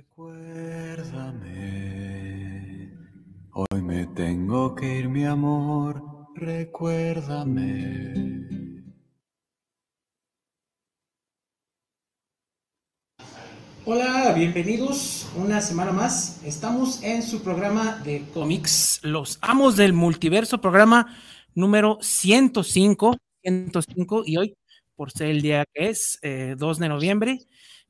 Recuérdame, hoy me tengo que ir, mi amor, recuérdame. Hola, bienvenidos una semana más. Estamos en su programa de cómics, Los Amos del Multiverso, programa número 105, 105 y hoy, por ser el día que es, 2 eh, de noviembre,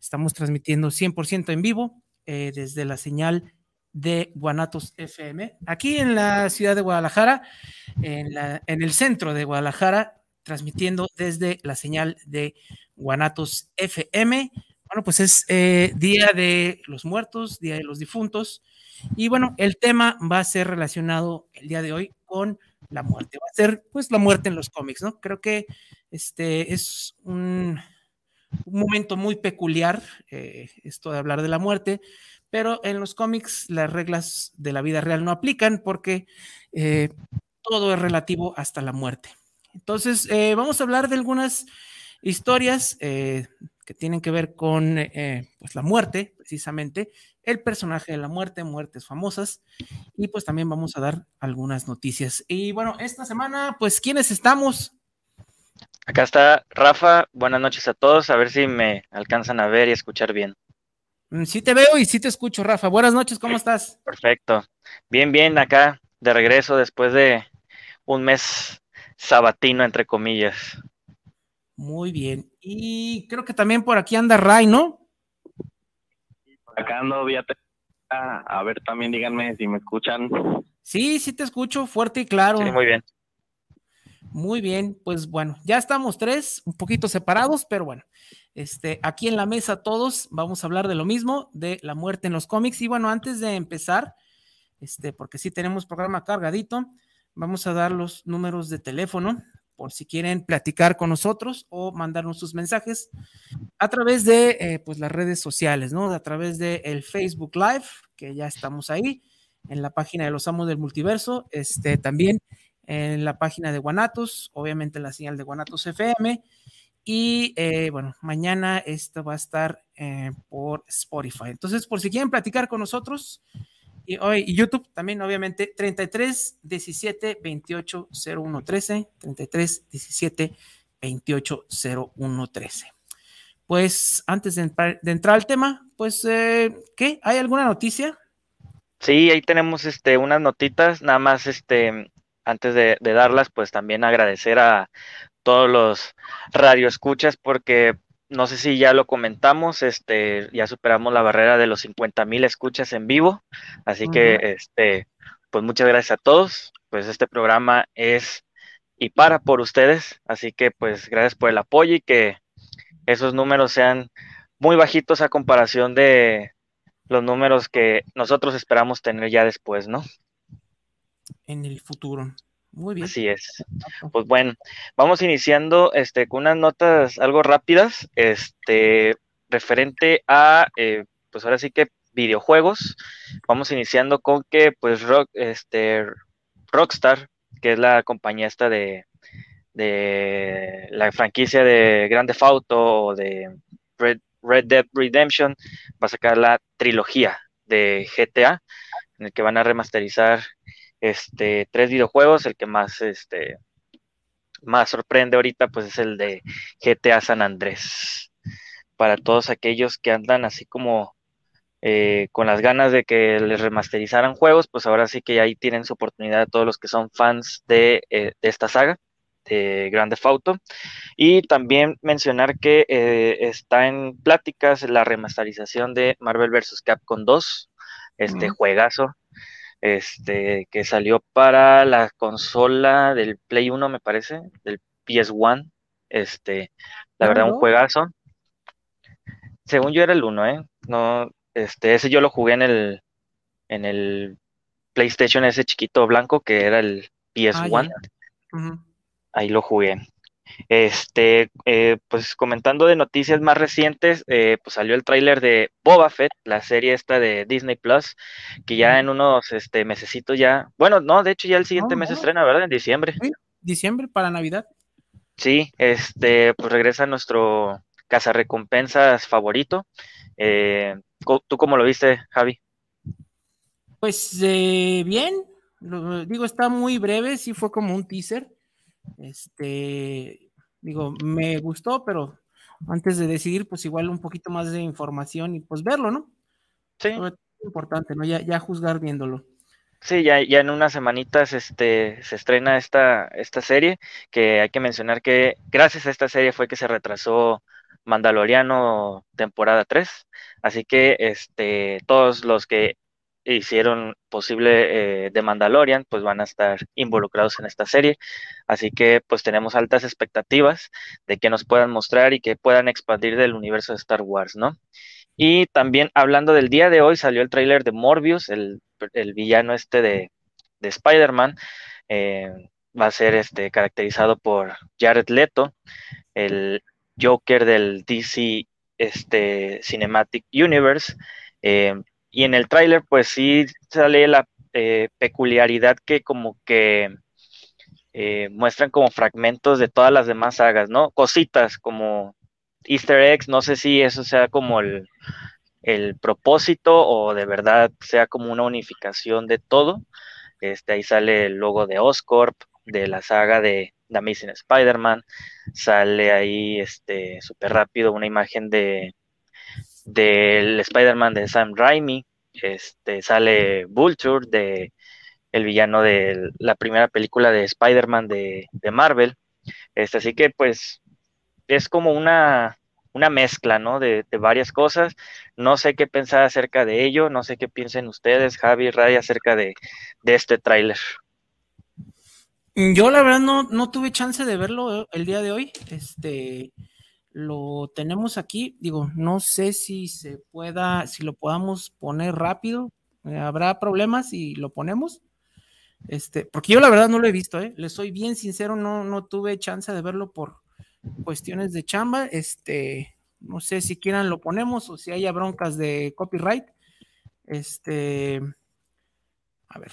estamos transmitiendo 100% en vivo eh, desde la señal de Guanatos FM, aquí en la ciudad de Guadalajara, en, el centro de Guadalajara, transmitiendo desde la señal de Guanatos FM. Bueno, pues es eh, Día de los Muertos, Día de los Difuntos. Y bueno, el tema va a ser relacionado el día de hoy con la muerte. Va a ser pues la muerte en los cómics, ¿no? Creo que este es un, un momento muy peculiar, eh, esto de hablar de la muerte, pero en los cómics las reglas de la vida real no aplican porque eh, todo es relativo hasta la muerte. Entonces, eh, vamos a hablar de algunas historias que tienen que ver con pues la muerte, precisamente, el personaje de la muerte, muertes famosas, y pues también vamos a dar algunas noticias. Y bueno, esta semana, pues, ¿quiénes estamos? Acá está Rafa, buenas noches a todos, a ver si me alcanzan a ver y escuchar bien. Mm, sí te veo y sí te escucho, Rafa. Buenas noches, ¿cómo estás? Perfecto. Bien, bien, acá de regreso después de un mes sabatino, entre comillas. Muy bien. Y creo que también por aquí anda Ray, ¿no? acá ando vía a ver también díganme si me escuchan. Sí, sí te escucho fuerte y claro. Sí, muy bien. Muy bien, pues bueno, ya estamos tres, un poquito separados, pero bueno, este, aquí en la mesa todos vamos a hablar de lo mismo, de la muerte en los cómics. Y bueno, antes de empezar, este, porque sí tenemos programa cargadito, vamos a dar los números de teléfono por si quieren platicar con nosotros o mandarnos sus mensajes a través de eh, pues las redes sociales, ¿no? A través de el Facebook Live, que ya estamos ahí, en la página de los amos del multiverso, este también en la página de Guanatos, obviamente la señal de Guanatos FM. Y eh, bueno, mañana esto va a estar eh, por Spotify. Entonces, por si quieren platicar con nosotros, y, hoy, y YouTube también, obviamente, 33 17 28 01 13, 33 17 28 01 13. Pues antes de, entrar al tema, pues, eh, ¿qué? ¿Hay alguna noticia? Sí, ahí tenemos este, unas notitas, nada más este, antes de, darlas, pues también agradecer a todos los radioescuchas porque no sé si ya lo comentamos, este, ya superamos la barrera de los 50 mil escuchas en vivo, así que, este, pues muchas gracias a todos, pues este programa es y para por ustedes, así que pues gracias por el apoyo y que esos números sean muy bajitos a comparación de los números que nosotros esperamos tener ya después, ¿no? En el futuro. Muy bien. Así es. Pues bueno, vamos iniciando este, con unas notas algo rápidas, este, referente a, eh, pues ahora sí que videojuegos. Vamos iniciando con que, pues, Rock, este, Rockstar, que es la compañía esta de, de la franquicia de Grand Theft Auto o de Red, Red Dead Redemption, va a sacar la trilogía de GTA, en el que van a remasterizar este, tres videojuegos, el que más, este, más sorprende ahorita, pues es el de GTA San Andrés. Para todos aquellos que andan así como eh, con las ganas de que les remasterizaran juegos, pues ahora sí que ahí tienen su oportunidad todos los que son fans de, eh, esta saga de Grand Theft Auto. Y también mencionar que eh, está en pláticas la remasterización de Marvel vs. Capcom 2, este juegazo este, que salió para la consola del Play 1, me parece, del PS1. Este, la verdad, un juegazo. Según yo era el 1, ¿eh? No, este, ese yo lo jugué en el, en el PlayStation ese chiquito blanco que era el PS1. Ah, Ahí lo jugué. Este, eh, pues comentando de noticias más recientes, eh, pues salió el tráiler de Boba Fett, la serie esta de Disney Plus, que ya en unos este mesecitos ya, bueno, no, de hecho ya el siguiente mes estrena, ¿verdad? En diciembre. diciembre para Navidad. Sí, este, pues regresa nuestro cazarrecompensas favorito. Eh, ¿Tú cómo lo viste, Javi? Pues bien, lo, digo, está muy breve, sí fue como un teaser. Este, digo, me gustó, pero antes de decidir, pues igual un poquito más de información y pues verlo, ¿no? Sí. Es importante, ¿no? Ya, ya juzgar viéndolo. Sí, ya, ya en unas semanitas este, se estrena esta, esta serie, que hay que mencionar que gracias a esta serie fue que se retrasó Mandaloriano temporada 3, así que este, todos los que hicieron posible eh, Mandalorian, pues van a estar involucrados en esta serie. Así que pues tenemos altas expectativas de que nos puedan mostrar y que puedan expandir del universo de Star Wars, ¿no? Y también hablando del día de hoy, salió el tráiler de Morbius, el, villano este de, de Spider-Man. Eh, va a ser este, caracterizado por Jared Leto, el Joker del DC este, Cinematic Universe. Eh, y en el tráiler, pues sí sale la eh, peculiaridad que como que eh, muestran como fragmentos de todas las demás sagas, ¿no? Cositas como easter eggs, no sé si eso sea como el, propósito o de verdad sea como una unificación de todo. Este, ahí sale el logo de Oscorp, de la saga de The Amazing Spider-Man, sale ahí este súper rápido una imagen de del Spider-Man de Sam Raimi, este, sale Vulture, de, el villano de la primera película de Spider-Man de, Marvel. Este, así que pues es como una, una mezcla, ¿no? De, varias cosas. No sé qué pensar acerca de ello, no sé qué piensen ustedes, Javi Ray, acerca de, de este tráiler. Yo la verdad no, no tuve chance de verlo el día de hoy. Este, lo tenemos aquí. Digo, no sé si se pueda, si lo podamos poner rápido. Eh, habrá problemas si lo ponemos. Este, porque yo la verdad no lo he visto, ¿eh? Le soy bien sincero, no, no tuve chance de verlo por cuestiones de chamba. Este, no sé si quieran lo ponemos o si haya broncas de copyright. Este, a ver,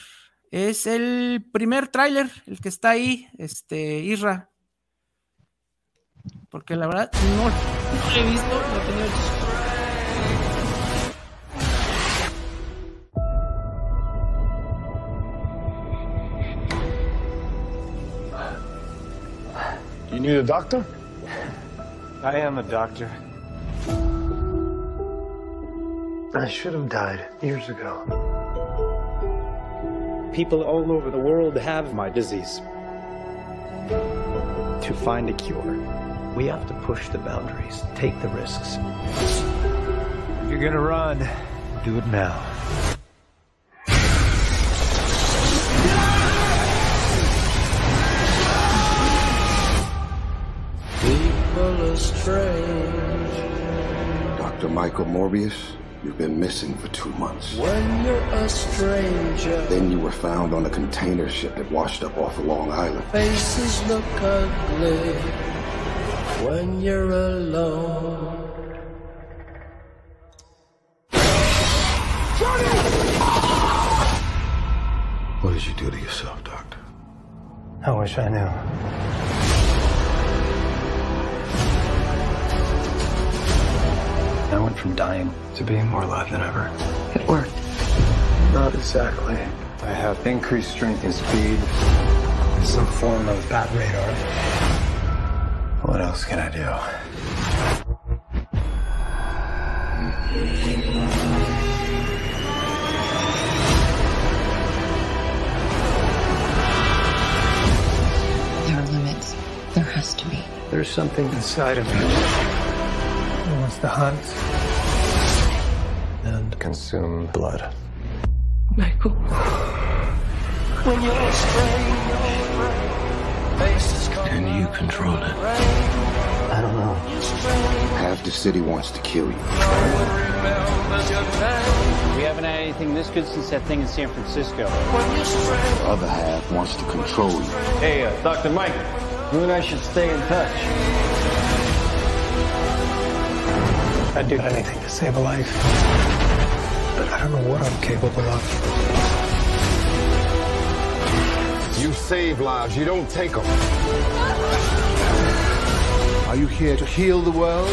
es el primer tráiler, el que está ahí, este, Isra. Porque la verdad no, no lo he visto, no he tenido You need a doctor? I am a doctor. I should have died years ago. People all over the world have my disease. To find a cure, we have to push the boundaries, take the risks. If you're gonna run, do it now. People are strange. Dr. Michael Morbius, you've been missing for two months. When you're a stranger. Then you were found on a container ship that washed up off of Long Island. Faces look ugly when you're alone. What did you do to yourself, Doctor? I wish I knew. I went from dying to being more alive than ever. It worked. Not exactly. I have increased strength and speed, and some form of bat radar. What else can I do? There are limits. There has to be. There's something inside of me that wants to hunt and consume blood. Michael. When you're strange. Can you control it? I don't know. Half the city wants to kill you. We haven't had anything this good since that thing in San Francisco. The other half wants to control you. Hey, uh, Dr. Mike, you and I should stay in touch. I'd do anything to save a life. But I don't know what I'm capable of. You save lives, you don't take them. Are you here to heal the world?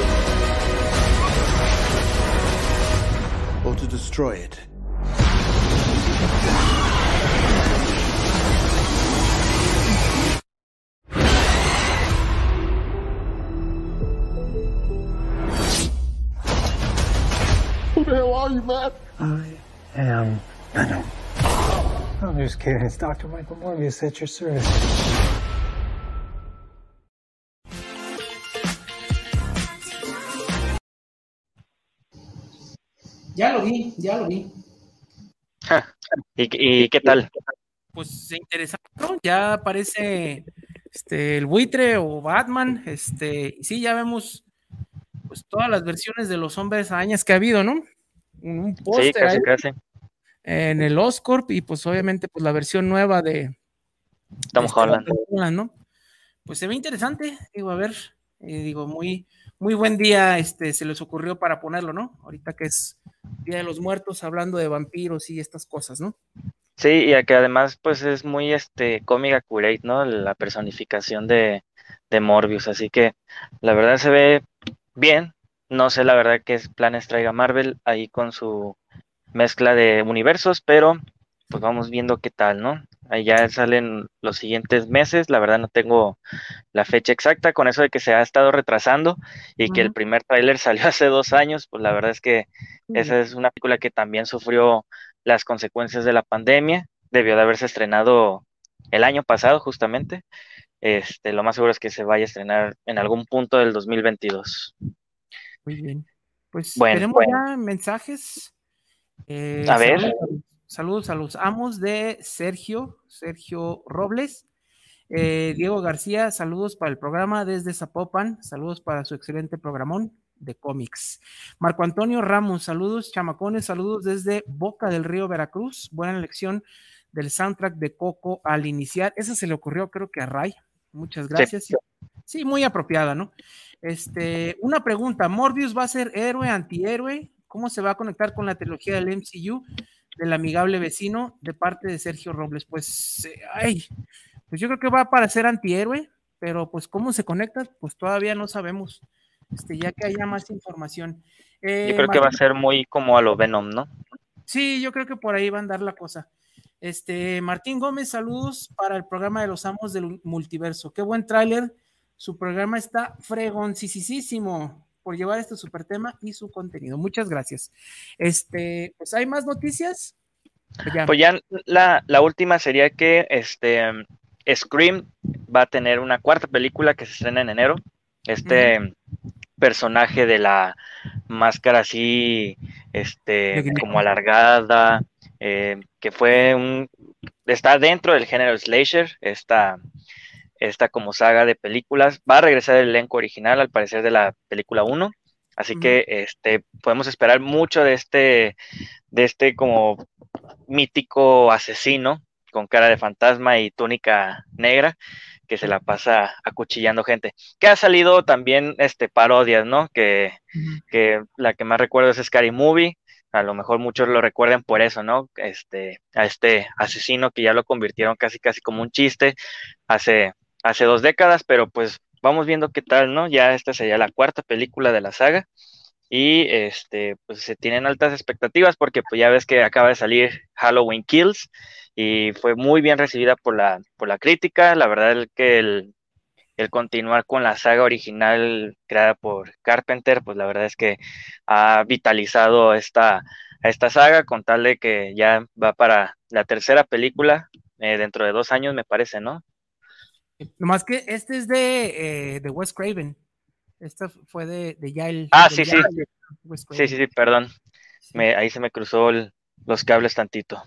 Or to destroy it. Who the hell are you, man? I am Venom. I'm just kidding. It's Dr. Michael Morbius at your service. Ya lo vi, ya lo vi. ¿Y, ¿Y, qué tal? Pues interesante, ¿no? Ya aparece este, el buitre o Batman, este, sí, ya vemos pues todas las versiones de los hombres arañas que ha habido, ¿no? Un, un sí, casi, casi. En el Oscorp y pues obviamente pues la versión nueva de Tom este, Holland. ¿no? Pues se ve interesante, digo, a ver, eh, digo, muy, muy buen día este, se les ocurrió para ponerlo, ¿no? Ahorita que es Día de los Muertos, hablando de vampiros y estas cosas, ¿no? Sí, y que además, pues es muy este cómic accurate, ¿no? La personificación de, de Morbius, así que la verdad se ve bien. No sé la verdad qué planes traiga Marvel ahí con su mezcla de universos, pero pues vamos viendo qué tal, ¿no? Ahí ya salen los siguientes meses, la verdad no tengo la fecha exacta, con eso de que se ha estado retrasando y que el primer tráiler salió hace dos años, pues la verdad es que esa es una película que también sufrió las consecuencias de la pandemia, debió de haberse estrenado el año pasado justamente, este, lo más seguro es que se vaya a estrenar en algún punto del 2022. Muy bien, pues bueno, tenemos bueno. ya mensajes. Eh, a ver. Saludos, saludos, a los amos de Sergio, Sergio Robles. Eh, Diego García, saludos para el programa desde Zapopan, saludos para su excelente programón de cómics. Marco Antonio Ramos, saludos, chamacones, saludos desde Boca del Río, Veracruz. Buena elección del soundtrack de Coco al iniciar. Esa se le ocurrió, creo que a Ray. Muchas gracias. Sí, sí muy apropiada, ¿no? Este, una pregunta: ¿Morbius va a ser héroe, antihéroe? ¿Cómo se va a conectar con la trilogía del MCU del amigable vecino de parte de Sergio Robles? Pues, eh, ay, pues yo creo que va para ser antihéroe, pero pues cómo se conecta, pues todavía no sabemos. Este, ya que haya más información. Eh, yo creo que va a ser muy como a lo Venom, ¿no? Sí, yo creo que por ahí va a andar la cosa. Este, Martín Gómez, saludos para el programa de los amos del multiverso. Qué buen tráiler. Su programa está fregoncisísimo por llevar este super tema y su contenido. Muchas gracias. Este, pues hay más noticias. Pues ya, pues ya la, la, última sería que este Scream va a tener una cuarta película que se estrena en enero. Este uh -huh. personaje de la máscara así, este, como alargada, eh, que fue un, está dentro del género slasher, esta, esta como saga de películas, va a regresar el elenco original al parecer de la película 1, así uh -huh. que este, podemos esperar mucho de este, de este como mítico asesino con cara de fantasma y túnica negra, que se la pasa acuchillando gente. Que ha salido también este parodias, ¿no? Que, uh -huh. que la que más recuerdo es Scary Movie. A lo mejor muchos lo recuerden por eso, ¿no? Este, a este asesino que ya lo convirtieron casi casi como un chiste hace, hace dos décadas, pero pues vamos viendo qué tal, ¿no? Ya esta sería la cuarta película de la saga. Y este, pues se tienen altas expectativas porque pues ya ves que acaba de salir Halloween Kills y fue muy bien recibida por la, por la crítica. La verdad es que el, continuar con la saga original creada por Carpenter, pues la verdad es que ha vitalizado esta, esta saga con tal de que ya va para la tercera película eh, dentro de dos años, me parece, ¿no? Nomás que este es de, eh, de Wes Craven. Esta fue de, de ya el. Ah, sí, sí. Sí, sí, sí, perdón. Me, ahí se me cruzó el, los cables tantito.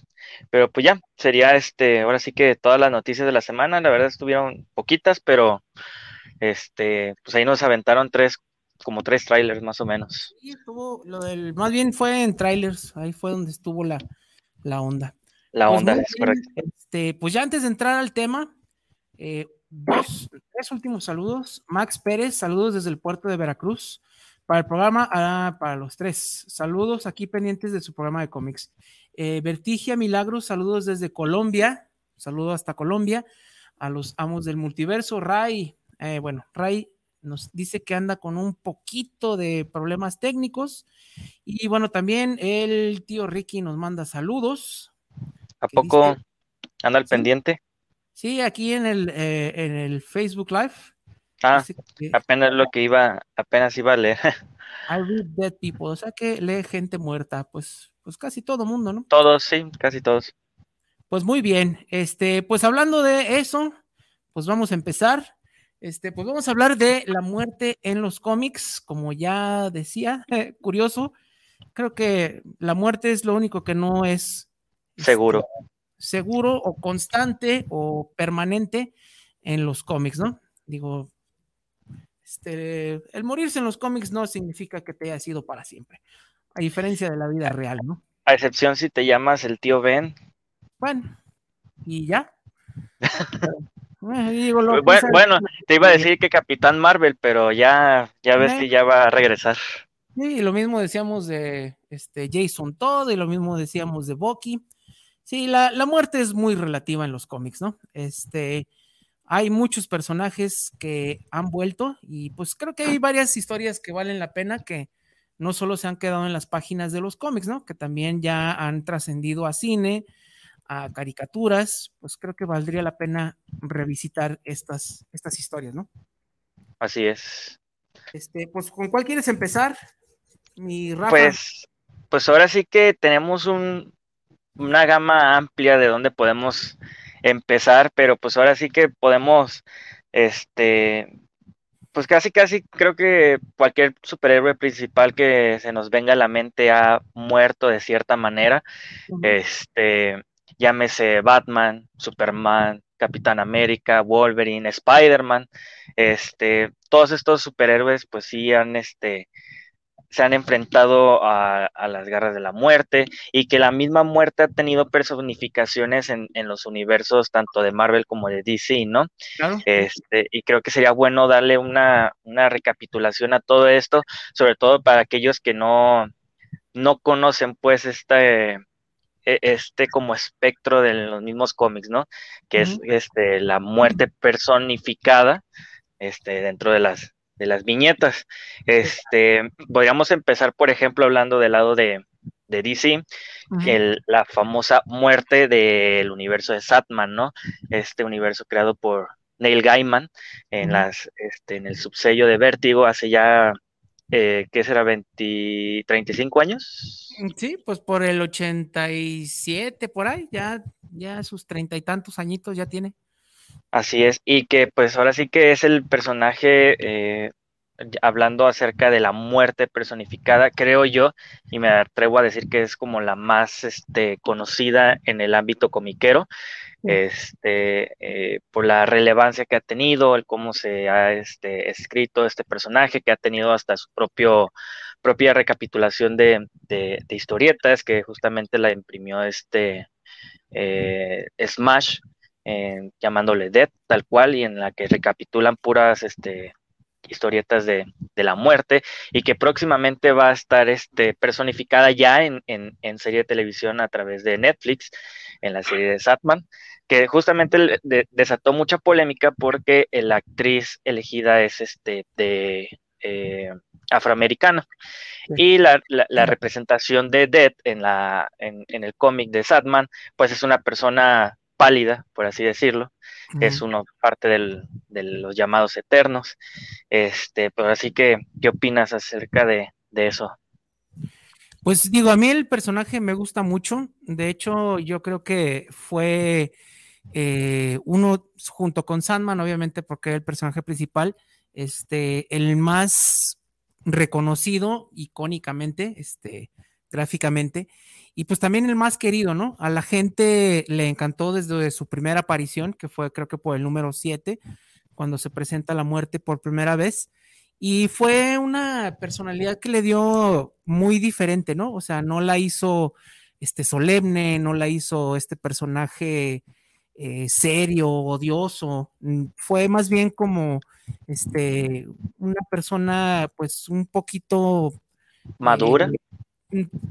Pero pues ya, sería este, ahora sí que todas las noticias de la semana, la verdad estuvieron poquitas, pero este, pues ahí nos aventaron tres, como tres trailers más o menos. Sí, estuvo, lo del, más bien fue en trailers, ahí fue donde estuvo la, la onda. La onda, pues es bien, correcto. Este, pues ya antes de entrar al tema, eh, dos, tres últimos saludos. Max Pérez, saludos desde el puerto de Veracruz. Para el programa, ah, para los tres. Saludos aquí pendientes de su programa de cómics. Eh, Vertigia Milagros, saludos desde Colombia. Saludo hasta Colombia. A los amos del multiverso. Ray, eh, bueno, Ray nos dice que anda con un poquito de problemas técnicos. Y bueno, también el tío Ricky nos manda saludos. ¿A poco anda al pendiente? Sí, aquí en el, eh, en el Facebook Live. Ah, apenas lo que iba, apenas iba a leer. I read dead people, o sea que lee gente muerta, pues, pues casi todo mundo, ¿no? Todos, sí, casi todos. Pues muy bien, este, pues hablando de eso, pues vamos a empezar. Este, pues vamos a hablar de la muerte en los cómics, como ya decía, curioso. Creo que la muerte es lo único que no es este, seguro. o constante o permanente en los cómics, ¿no? Digo, este, el morirse en los cómics no significa que te haya sido para siempre, a diferencia de la vida real, ¿no? A excepción si te llamas el tío Ben. Bueno, y ya. Eh, bueno, te iba a decir que Capitán Marvel, pero ya, ya ves que ya va a regresar. Sí, lo mismo decíamos de este Jason Todd y lo mismo decíamos de Bucky. Sí, la, la, muerte es muy relativa en los cómics, ¿no? Este, hay muchos personajes que han vuelto y pues creo que hay varias historias que valen la pena que no solo se han quedado en las páginas de los cómics, ¿no? Que también ya han trascendido a cine, a caricaturas, pues creo que valdría la pena revisitar estas, estas historias, ¿no? Así es. Este, pues, ¿con cuál quieres empezar, mi Rafa? Pues, pues ahora sí que tenemos un, una gama amplia de donde podemos empezar, pero pues ahora sí que podemos, este, pues casi, casi creo que cualquier superhéroe principal que se nos venga a la mente ha muerto de cierta manera. Este, llámese Batman, Superman, Capitán América, Wolverine, Spider-Man, este, todos estos superhéroes pues sí han, este, se han enfrentado a, las garras de la muerte y que la misma muerte ha tenido personificaciones en, los universos tanto de Marvel como de DC, ¿no? Este, y creo que sería bueno darle una, recapitulación a todo esto, sobre todo para aquellos que no, no conocen pues este, e, este como espectro de los mismos cómics, ¿no? Que es este, la muerte personificada este, dentro de las, de las viñetas. Este, podríamos empezar, por ejemplo, hablando del lado de, de DC, la famosa muerte del universo de Satman, ¿no? Este universo creado por Neil Gaiman en, las, este, en el subsello de Vértigo hace ya, eh, ¿qué será? 20, 35 años. Sí, pues por el 87, por ahí, ya, ya sus treinta y tantos añitos ya tiene. Así es, y que pues ahora sí que es el personaje, eh, hablando acerca de la muerte personificada, creo yo, y me atrevo a decir que es como la más este, conocida en el ámbito comiquero, este, eh, por la relevancia que ha tenido, el cómo se ha este, escrito este personaje, que ha tenido hasta su propio, propia recapitulación de, de, historietas, que justamente la imprimió este eh, Smash llamándole Dead, tal cual, y en la que recapitulan puras este, historietas de, la muerte, y que próximamente va a estar este, personificada ya en, serie de televisión a través de Netflix, en la serie de Satman, que justamente desató mucha polémica porque la actriz elegida es este de eh, afroamericana. Y la, representación de Dead en, la, en, en el cómic de Satman, pues es una persona pálida, por así decirlo, es uno parte de los llamados eternos. Este, pero así que, ¿qué opinas acerca de, eso? Pues digo, a mí el personaje me gusta mucho. De hecho, yo creo que fue eh, uno junto con Sandman, obviamente, porque era el personaje principal, este, el más reconocido icónicamente, este, gráficamente, y pues también el más querido, ¿no? A la gente le encantó desde su primera aparición, que fue creo que por el número 7, cuando se presenta la muerte por primera vez. Y fue una personalidad que le dio muy diferente, ¿no? O sea, no la hizo este solemne, no la hizo este personaje eh, serio, odioso. Mm, fue más bien como este una persona, pues, un poquito madura. Eh, Mm,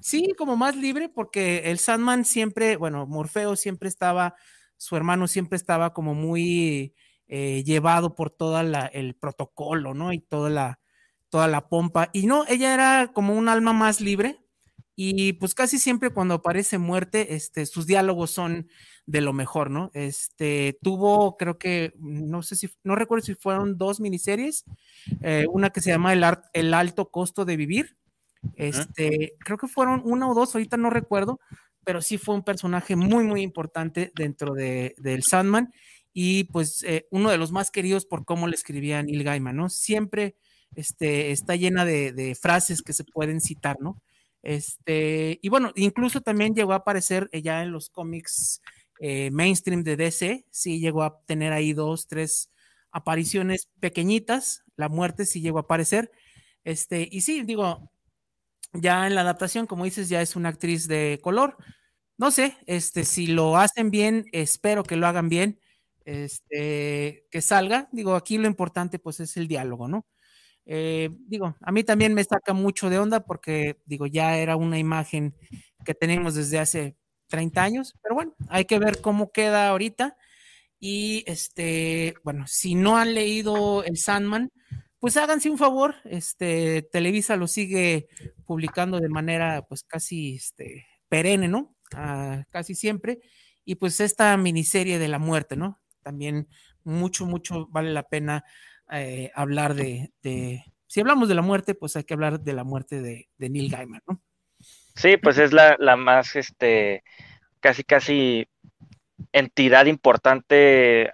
sí, como más libre, porque el Sandman siempre, bueno, Morfeo siempre estaba, su hermano siempre estaba como muy eh, llevado por todo el protocolo, ¿no? Y toda la, toda la pompa. Y no, ella era como un alma más libre. Y pues casi siempre cuando aparece muerte, este, sus diálogos son de lo mejor, ¿no? Este, tuvo, creo que, no sé si, no recuerdo si fueron dos miniseries, eh, una que se llama el, el, Alto Costo de Vivir, este, creo que fueron una o dos, ahorita no recuerdo, pero sí fue un personaje muy, muy importante dentro de, del Sandman y pues eh, uno de los más queridos por cómo le escribía Neil Gaiman, ¿no? Siempre este, está llena de, frases que se pueden citar, ¿no? Este, y bueno, incluso también llegó a aparecer ya en los cómics eh, mainstream de DC, sí llegó a tener ahí dos, tres apariciones pequeñitas, la muerte sí llegó a aparecer, este, y sí, digo, ya en la adaptación, como dices, ya es una actriz de color, no sé, este, si lo hacen bien, espero que lo hagan bien, este, que salga, digo, aquí lo importante pues es el diálogo, ¿no? Eh, digo, a mí también me saca mucho de onda porque, digo, ya era una imagen que tenemos desde hace 30 años, pero bueno, hay que ver cómo queda ahorita. Y este, bueno, si no han leído El Sandman, pues háganse un favor, este, Televisa lo sigue publicando de manera pues casi este, perenne, ¿no? Ah, casi siempre. Y pues esta miniserie de la muerte, ¿no? También mucho, mucho vale la pena eh, hablar de, de, si hablamos de la muerte, pues hay que hablar de la muerte de, de Neil Gaiman, ¿no? Sí, pues es la, la más, este, casi, casi entidad importante,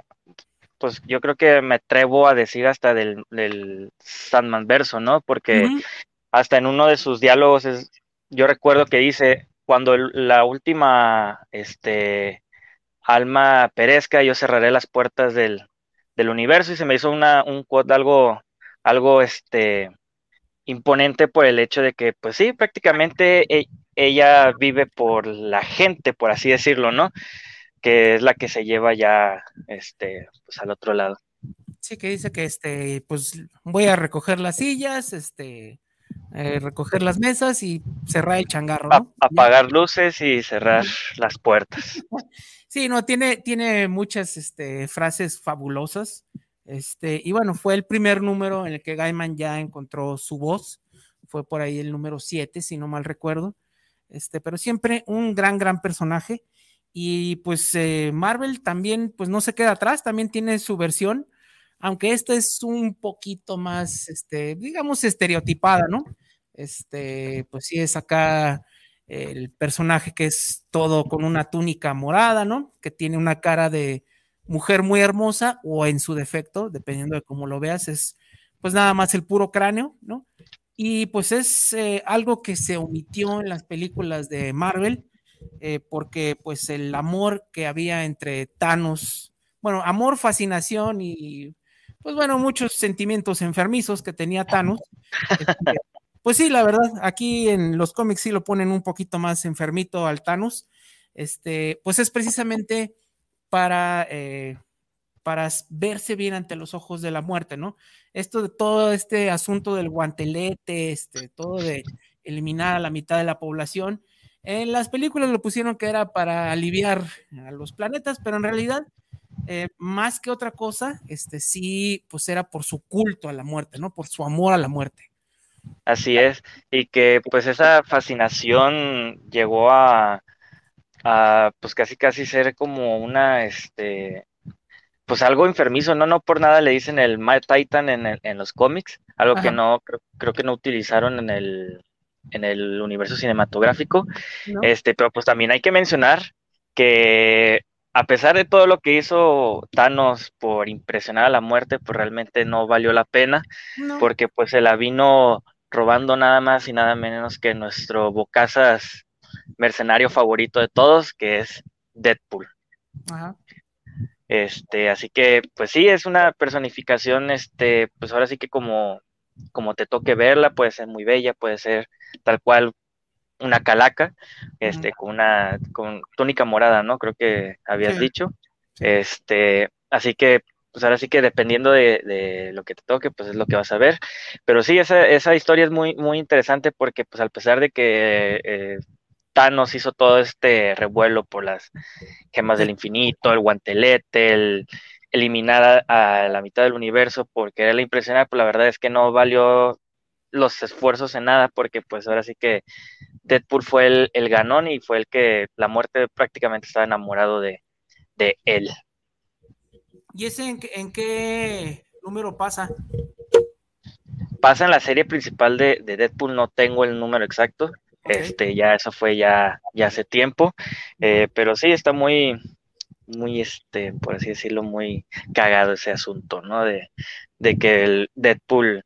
pues yo creo que me atrevo a decir hasta del, del Sandman verso, ¿no? Porque hasta en uno de sus diálogos es, yo recuerdo que dice, cuando la última, este, alma perezca, yo cerraré las puertas del, universo y se me hizo una, un quote algo, algo, este, imponente por el hecho de que, pues sí, prácticamente e, ella vive por la gente, por así decirlo, ¿no? Que es la que se lleva ya, este, pues al otro lado. Sí, que dice que, este, pues voy a recoger las sillas, este, eh, recoger las mesas y cerrar el changarro. ¿no? apagar luces y cerrar las puertas. Sí, no, tiene, tiene muchas este, frases fabulosas. Este, y bueno, fue el primer número en el que Gaiman ya encontró su voz. Fue por ahí el número 7, si no mal recuerdo. Este, pero siempre un gran, gran personaje. Y pues eh, Marvel también, pues no se queda atrás, también tiene su versión, aunque esta es un poquito más, este, digamos, estereotipada, ¿no? Este, pues sí es acá el personaje que es todo con una túnica morada, ¿no? Que tiene una cara de, mujer muy hermosa o en su defecto, dependiendo de cómo lo veas, es pues nada más el puro cráneo, ¿no? Y pues es eh, algo que se omitió en las películas de Marvel, eh, porque pues el amor que había entre Thanos, bueno, amor, fascinación y pues bueno, muchos sentimientos enfermizos que tenía Thanos. Este, pues sí, la verdad, aquí en los cómics sí lo ponen un poquito más enfermito al Thanos. Este, pues es precisamente para, eh, para verse bien ante los ojos de la muerte, ¿no? Esto de todo este asunto del guantelete, este, todo de eliminar a la mitad de la población. En las películas lo pusieron que era para aliviar a los planetas, pero en realidad, eh, más que otra cosa, este sí, pues era por su culto a la muerte, ¿no? Por su amor a la muerte. Así es, y que pues esa fascinación llegó a, a pues casi casi ser como una, este, pues algo enfermizo, no, no por nada le dicen el Mad Titan en, en los cómics, algo que no, creo, que no utilizaron en el, en el universo cinematográfico, este, pero pues también hay que mencionar que a pesar de todo lo que hizo Thanos por impresionar a la muerte, pues realmente no valió la pena, porque pues se la vino robando nada más y nada menos que nuestro Bocazas mercenario favorito de todos, que es Deadpool. Este, así que, pues sí, es una personificación, este, pues ahora sí que como, como te toque verla, puede ser muy bella, puede ser tal cual una calaca, este, con una, con túnica morada, ¿no? Creo que habías dicho. Este, así que, pues ahora sí que dependiendo de, lo que te toque, pues es lo que vas a ver. Pero sí, esa, esa historia es muy, muy interesante porque, pues a pesar de que eh, Thanos hizo todo este revuelo por las gemas del infinito, el guantelete, el eliminada a la mitad del universo porque era la impresionante, pues la verdad es que no valió los esfuerzos en nada porque pues ahora sí que Deadpool fue el, el ganón y fue el que la muerte prácticamente estaba enamorado de, de él. ¿Y ese en, en qué número pasa? Pasa en la serie principal de, de Deadpool, no tengo el número exacto, okay. este ya eso fue ya, ya hace tiempo, eh, pero sí está muy, muy, este, por así decirlo, muy cagado ese asunto, ¿no? De, de que el Deadpool,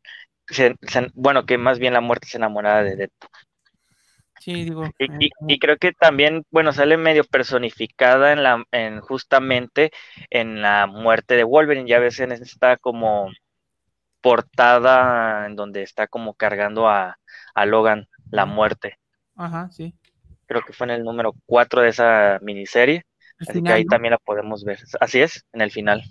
se, se, bueno, que más bien la muerte se enamorada de Deadpool. Sí, digo. Y, y, y, creo que también, bueno, sale medio personificada en la, en justamente en la muerte de Wolverine. Ya ves, en esta como portada en donde está como cargando a, a Logan la muerte. Ajá, sí. Creo que fue en el número 4 de esa miniserie. El así final, que ahí ¿no? también la podemos ver. Así es, en el final.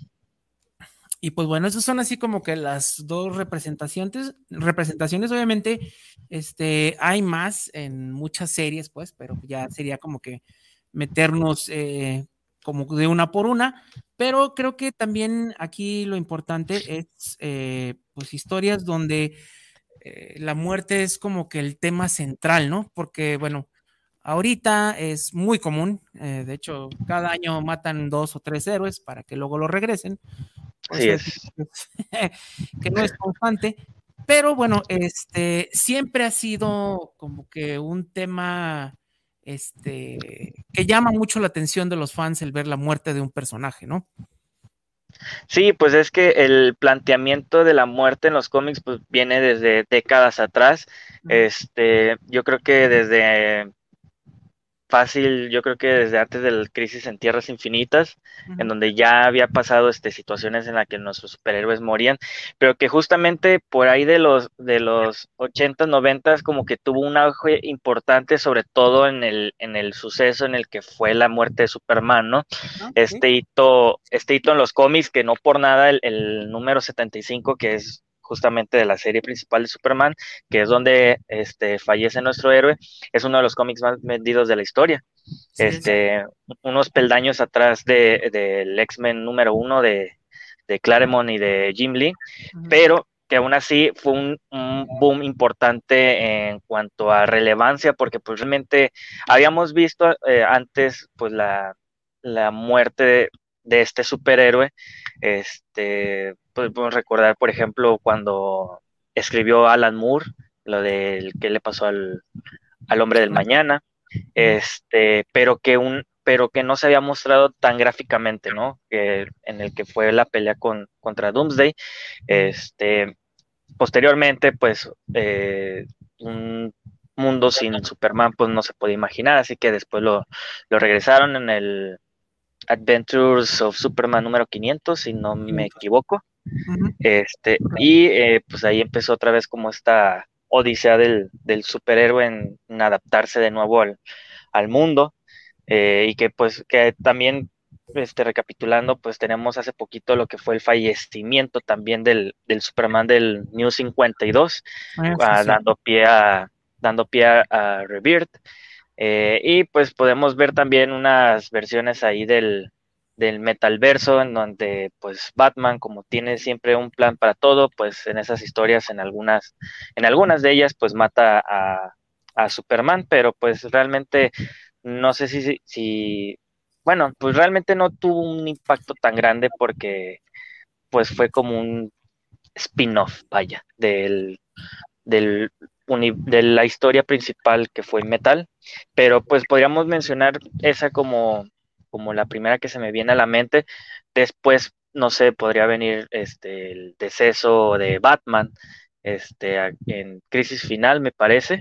Y pues bueno, esas son así como que las dos representaciones, representaciones, obviamente, este, hay más en muchas series, pues, pero ya sería como que meternos eh, como de una por una, pero creo que también aquí lo importante es, eh, pues, historias donde eh, la muerte es como que el tema central, ¿no? Porque, bueno, ahorita es muy común, eh, de hecho, cada año matan dos o tres héroes para que luego lo regresen, Así es. que no es constante, pero bueno, este siempre ha sido como que un tema este que llama mucho la atención de los fans el ver la muerte de un personaje, ¿no? Sí, pues es que el planteamiento de la muerte en los cómics pues viene desde décadas atrás. Este, yo creo que desde fácil, yo creo que desde antes del crisis en Tierras Infinitas, uh -huh. en donde ya había pasado este, situaciones en las que nuestros superhéroes morían, pero que justamente por ahí de los de los 80, 90 como que tuvo un auge importante, sobre todo en el, en el suceso en el que fue la muerte de Superman, ¿no? Uh -huh. Este hito, este hito en los cómics, que no por nada el, el número 75, que es justamente de la serie principal de Superman, que es donde este, fallece nuestro héroe, es uno de los cómics más vendidos de la historia. Sí, este, sí. unos peldaños atrás del de, X-Men número uno de, de, Claremont y de Jim Lee, uh -huh. pero que aún así fue un, un, boom importante en cuanto a relevancia, porque pues realmente habíamos visto eh, antes pues la, la muerte de, este superhéroe, este, podemos recordar, por ejemplo, cuando escribió Alan Moore, lo del que le pasó al, al hombre del mañana, este, pero que un, pero que no se había mostrado tan gráficamente, ¿no? Que, en el que fue la pelea con, contra Doomsday. Este, posteriormente, pues, eh, un mundo sin Superman, pues no se puede imaginar, así que después lo, lo regresaron en el Adventures of Superman número 500, si no me equivoco. Uh -huh. Este, y eh, pues ahí empezó otra vez como esta odisea del, del superhéroe en, en, adaptarse de nuevo al, al mundo. Eh, y que pues que también este, recapitulando, pues tenemos hace poquito lo que fue el fallecimiento también del, del Superman del New 52, ah, sí, sí. dando pie a dando pie a, a Rebirth. Eh, y pues podemos ver también unas versiones ahí del, del Metalverso, en donde pues Batman, como tiene siempre un plan para todo, pues en esas historias, en algunas, en algunas de ellas, pues mata a, a Superman, pero pues realmente no sé si, si, si, bueno, pues realmente no tuvo un impacto tan grande porque pues fue como un spin-off, vaya, del, del de la historia principal que fue Metal, pero pues podríamos mencionar esa como, como la primera que se me viene a la mente. Después, no sé, podría venir este el deceso de Batman, este en Crisis Final, me parece,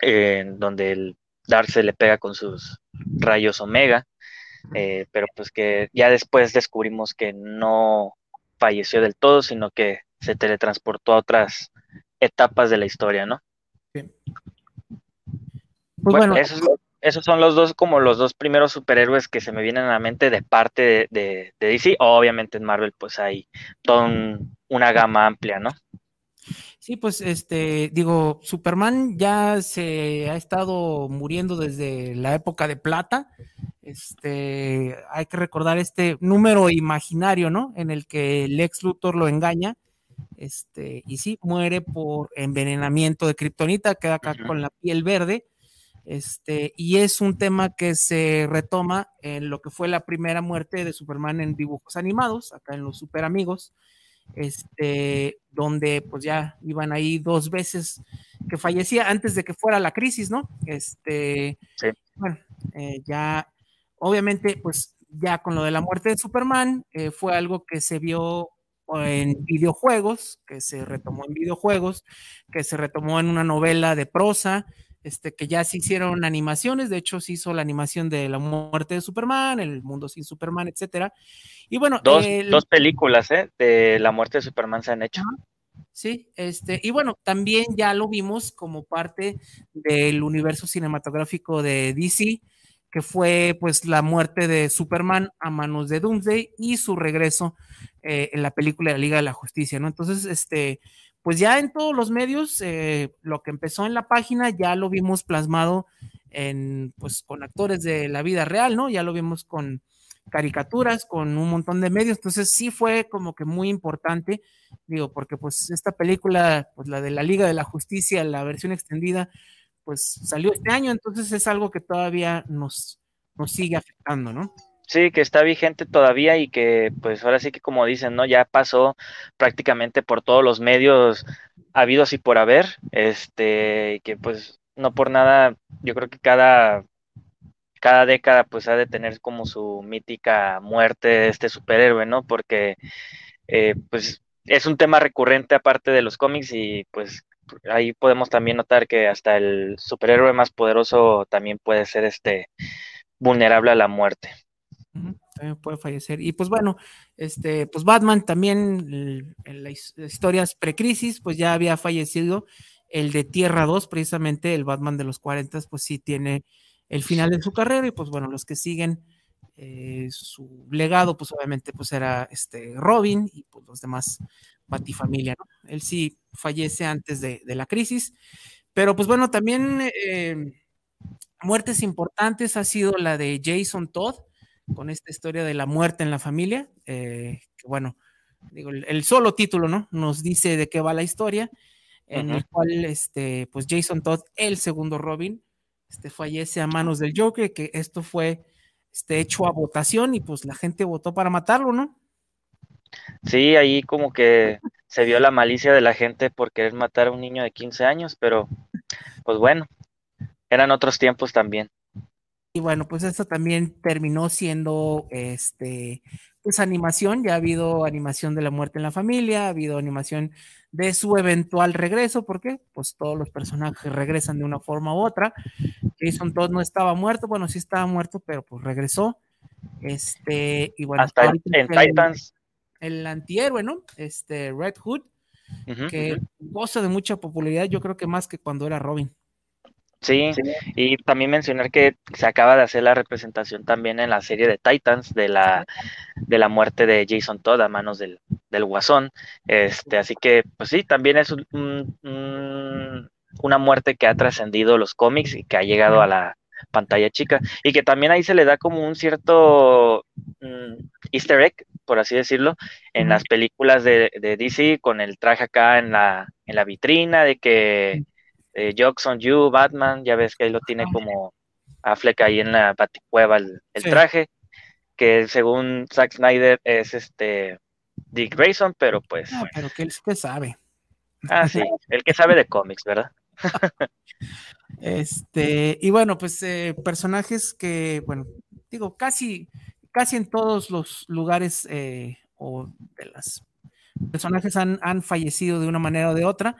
en donde el Darcy le pega con sus rayos Omega, eh, pero pues que ya después descubrimos que no falleció del todo, sino que se teletransportó a otras etapas de la historia, ¿no? Sí. Pues bueno, bueno. Esos, esos, son los dos, como los dos primeros superhéroes que se me vienen a la mente de parte de, de, de DC. Obviamente en Marvel, pues hay toda un, una gama amplia, ¿no? Sí, pues este, digo, Superman ya se ha estado muriendo desde la época de plata. Este, hay que recordar este número imaginario, ¿no? En el que Lex Luthor lo engaña. Este, y sí, muere por envenenamiento de kriptonita, queda acá con la piel verde. Este, y es un tema que se retoma en lo que fue la primera muerte de Superman en dibujos animados, acá en los Super Amigos, este, donde pues ya iban ahí dos veces que fallecía antes de que fuera la crisis, ¿no? Este, bueno, eh, ya, obviamente, pues ya con lo de la muerte de Superman, eh, fue algo que se vio en videojuegos, que se retomó en videojuegos, que se retomó en una novela de prosa, este, que ya se hicieron animaciones, de hecho se hizo la animación de la muerte de Superman, el mundo sin Superman, etcétera. Y bueno, dos, dos películas ¿eh? de la muerte de Superman se han hecho. Sí, este, y bueno, también ya lo vimos como parte del universo cinematográfico de DC, que fue pues la muerte de Superman a manos de Doomsday y su regreso eh, en la película de la Liga de la Justicia, ¿no? Entonces, este, pues ya en todos los medios, eh, lo que empezó en la página ya lo vimos plasmado en, pues, con actores de la vida real, ¿no? Ya lo vimos con caricaturas, con un montón de medios, entonces sí fue como que muy importante, digo, porque pues esta película, pues la de la Liga de la Justicia, la versión extendida, pues salió este año, entonces es algo que todavía nos, nos sigue afectando, ¿no? Sí, que está vigente todavía y que pues ahora sí que como dicen, ¿no? Ya pasó prácticamente por todos los medios habidos y por haber, este, que pues no por nada, yo creo que cada, cada década pues ha de tener como su mítica muerte de este superhéroe, ¿no? Porque eh, pues es un tema recurrente aparte de los cómics y pues ahí podemos también notar que hasta el superhéroe más poderoso también puede ser este vulnerable a la muerte también puede fallecer. Y pues bueno, este, pues Batman también en las historias precrisis, pues ya había fallecido. El de Tierra 2, precisamente el Batman de los 40, pues sí tiene el final de su carrera. Y pues bueno, los que siguen eh, su legado, pues obviamente, pues era este Robin y pues los demás Batifamilia, ¿no? Él sí fallece antes de, la crisis. Pero pues bueno, también eh, muertes importantes ha sido la de Jason Todd con esta historia de la muerte en la familia, eh, que bueno, digo, el, solo título, ¿no? Nos dice de qué va la historia, en el cual, este, pues Jason Todd, el segundo Robin, este, fallece a manos del Joker, que esto fue este, hecho a votación y pues la gente votó para matarlo, ¿no? Sí, ahí como que se vio la malicia de la gente por querer matar a un niño de 15 años, pero pues bueno, eran otros tiempos también. Y bueno, pues esto también terminó siendo este pues animación, ya ha habido animación de la muerte en la familia, ha habido animación de su eventual regreso, porque pues todos los personajes regresan de una forma u otra. Jason Todd no estaba muerto, bueno, sí estaba muerto, pero pues regresó. Este, y bueno, hasta en, Titans. El, antihéroe, ¿no? Este Red Hood, que goza de mucha popularidad, yo creo que más que cuando era Robin. Sí, y también mencionar que se acaba de hacer la representación también en la serie de Titans de la, de la muerte de Jason Todd a manos del, del Guasón. Este, así que, pues sí, también es una muerte que ha trascendido los cómics y que ha llegado a la pantalla chica. Y que también ahí se le da como un cierto mm, easter egg, por así decirlo, en las películas de, de, DC, con el traje acá en la, en la vitrina, de que eh, Jokes on You, Batman, ya ves que ahí lo tiene como a Fleck ahí en la baticueva el, traje, que según Zack Snyder es este Dick Grayson, pero pues... Ah, pero que él que sabe. Ah, sí, el que sabe de cómics, ¿verdad? este, y bueno, pues eh, personajes que, bueno, digo, casi, casi en todos los lugares eh, o de las personajes han, han, fallecido de una manera o de otra.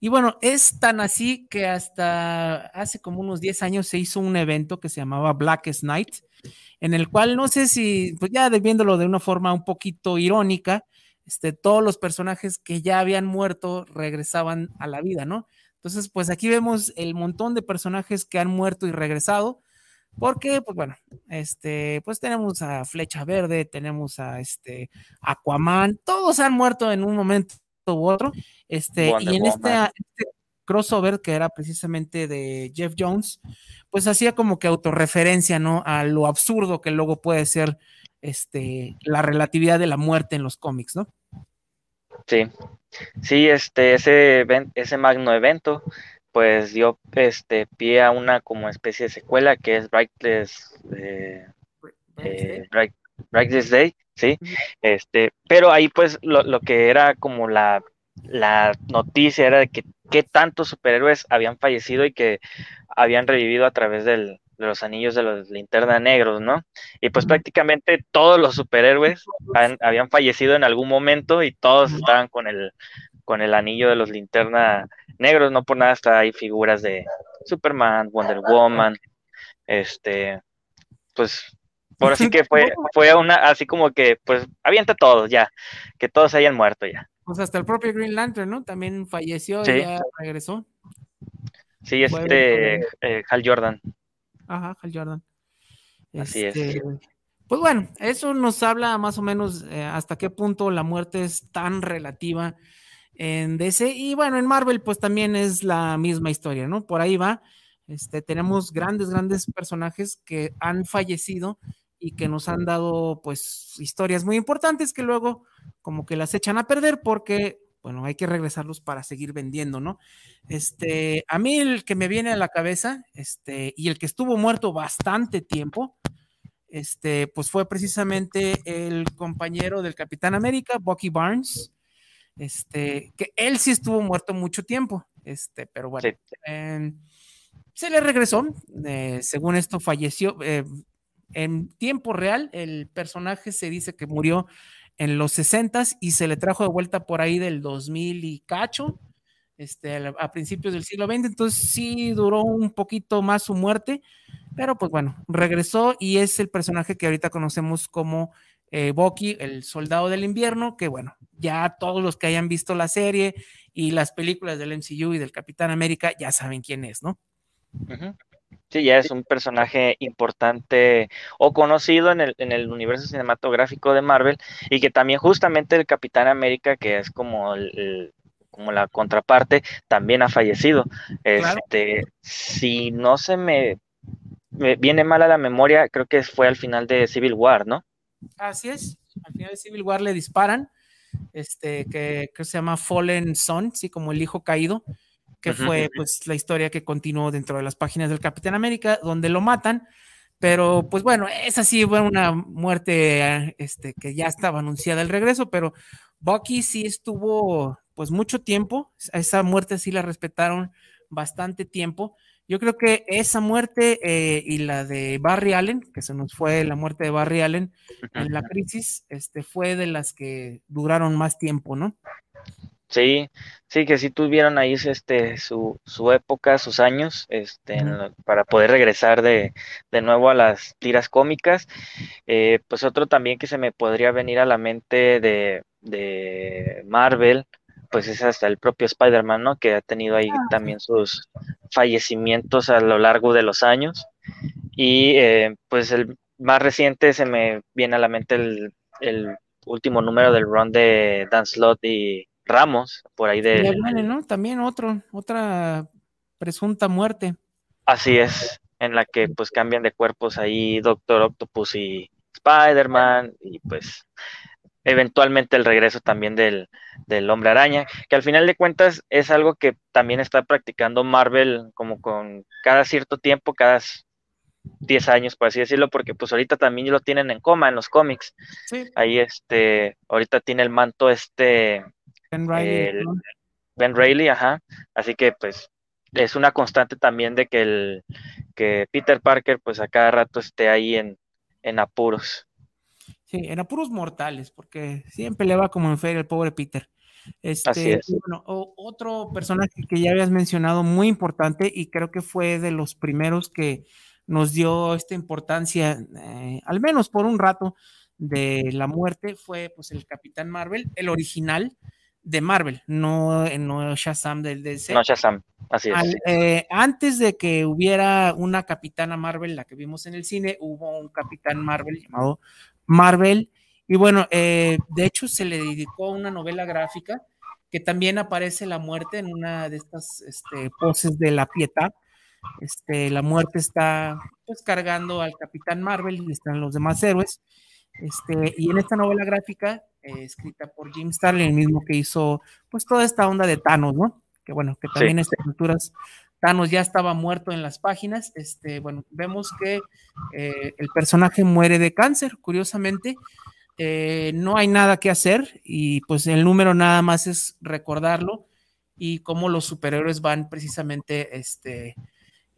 Y bueno, es tan así que hasta hace como unos 10 años se hizo un evento que se llamaba Blackest Night, en el cual no sé si, pues ya viéndolo de una forma un poquito irónica, este, todos los personajes que ya habían muerto regresaban a la vida, ¿no? Entonces, pues aquí vemos el montón de personajes que han muerto y regresado, porque, pues bueno, este, pues tenemos a Flecha Verde, tenemos a este Aquaman, todos han muerto en un momento u otro. Este, y en este, este, crossover, que era precisamente de Jeff Jones, pues hacía como que autorreferencia, ¿no? A lo absurdo que luego puede ser este, la relatividad de la muerte en los cómics, ¿no? Sí, sí, este, ese, ese magno evento, pues dio este pie a una como especie de secuela que es Brightless, eh, eh, Day, sí, este, pero ahí pues lo, lo que era como la, la noticia era de que qué tantos superhéroes habían fallecido y que habían revivido a través del, de los anillos de los linterna negros, ¿no? Y pues prácticamente todos los superhéroes habían fallecido en algún momento y todos estaban con el, con el anillo de los linterna negros, no por nada hasta hay figuras de Superman, Wonder Woman, este, pues por así que fue, fue una, así como que, pues, avienta todos ya, que todos hayan muerto ya. Pues hasta el propio Green Lantern, ¿no? También falleció y ya regresó. Sí, este eh, Hal Jordan. Ajá, Hal Jordan. Así es. Este, pues bueno, eso nos habla más o menos eh, hasta qué punto la muerte es tan relativa en DC. Y bueno, en Marvel, pues también es la misma historia, ¿no? Por ahí va. Este, tenemos grandes, grandes personajes que han fallecido y que nos han dado, pues, historias muy importantes que luego como que las echan a perder porque bueno, hay que regresarlos para seguir vendiendo, ¿no? Este, a mí el que me viene a la cabeza, este, y el que estuvo muerto bastante tiempo, este, pues fue precisamente el compañero del Capitán América, Bucky Barnes, este, que él sí estuvo muerto mucho tiempo, este, pero bueno, em, se le regresó, eh, según esto falleció, eh, en tiempo real, el personaje se dice que murió en los 60 y se le trajo de vuelta por ahí del 2000 y cacho, este, a principios del siglo XX, entonces sí duró un poquito más su muerte, pero pues bueno, regresó y es el personaje que ahorita conocemos como eh, Bucky, el soldado del invierno, que bueno, ya todos los que hayan visto la serie y las películas del MCU y del Capitán América ya saben quién es, ¿no? Sí, ya es un personaje importante o conocido en el, en el universo cinematográfico de Marvel y que también justamente el Capitán América, que es como el, como la contraparte, también ha fallecido. Este, si no se me, viene mal a la memoria, creo que fue al final de Civil War, ¿no? Así es, al final de Civil War le disparan, este, que, que se llama Fallen Son, sí, como el hijo caído que fue pues la historia que continuó dentro de las páginas del Capitán América, donde lo matan, pero pues bueno, esa sí fue una muerte este, que ya estaba anunciada el regreso, pero Bucky sí estuvo pues mucho tiempo, esa muerte sí la respetaron bastante tiempo. Yo creo que esa muerte eh, y la de Barry Allen, que se nos fue la muerte de Barry Allen en la crisis, este, fue de las que duraron más tiempo, ¿no? Sí, sí, que sí tuvieron ahí este, su, su época, sus años, este, para poder regresar de, de, nuevo a las tiras cómicas. Eh, pues otro también que se me podría venir a la mente de, de Marvel, pues es hasta el propio Spider-Man, ¿no? Que ha tenido ahí ah, también sus fallecimientos a lo largo de los años. Y eh, pues el más reciente se me viene a la mente el, el último número del run de Dan Slott y Ramos, por ahí de... ¿no? También otro, otra presunta muerte. Así es, en la que pues cambian de cuerpos ahí Doctor Octopus y Spider-Man y pues eventualmente el regreso también del, del, hombre araña, que al final de cuentas es algo que también está practicando Marvel como con cada cierto tiempo, cada 10 años, por así decirlo, porque pues ahorita también lo tienen en coma en los cómics. Ahí este, ahorita tiene el manto este Ben Riley. ben Reilly, ajá. Así que pues es una constante también de que el que Peter Parker pues a cada rato esté ahí en, en apuros. Sí, en apuros mortales, porque siempre le va como en feria el pobre Peter. Este, Así es. Bueno, otro personaje que ya habías mencionado muy importante y creo que fue de los primeros que nos dio esta importancia, eh, al menos por un rato, de la muerte, fue pues el Capitán Marvel, el original, de Marvel, no, no Shazam del DC. No Shazam, así es. Eh, antes de que hubiera una Capitana Marvel, la que vimos en el cine, hubo un Capitán Marvel llamado Marvel. Y bueno, eh, de hecho se le dedicó una novela gráfica que también aparece la muerte en una de estas este, poses de la pieta. Este, la muerte está pues cargando al Capitán Marvel y están los demás héroes. Este, y en esta novela gráfica, eh, escrita por Jim Starlin, el mismo que hizo pues toda esta onda de Thanos, ¿no? Que bueno, que también en estas culturas Thanos ya estaba muerto en las páginas. Este, bueno, vemos que eh, el personaje muere de cáncer, curiosamente. Eh, no hay nada que hacer y pues el número nada más es recordarlo y cómo los superhéroes van precisamente este,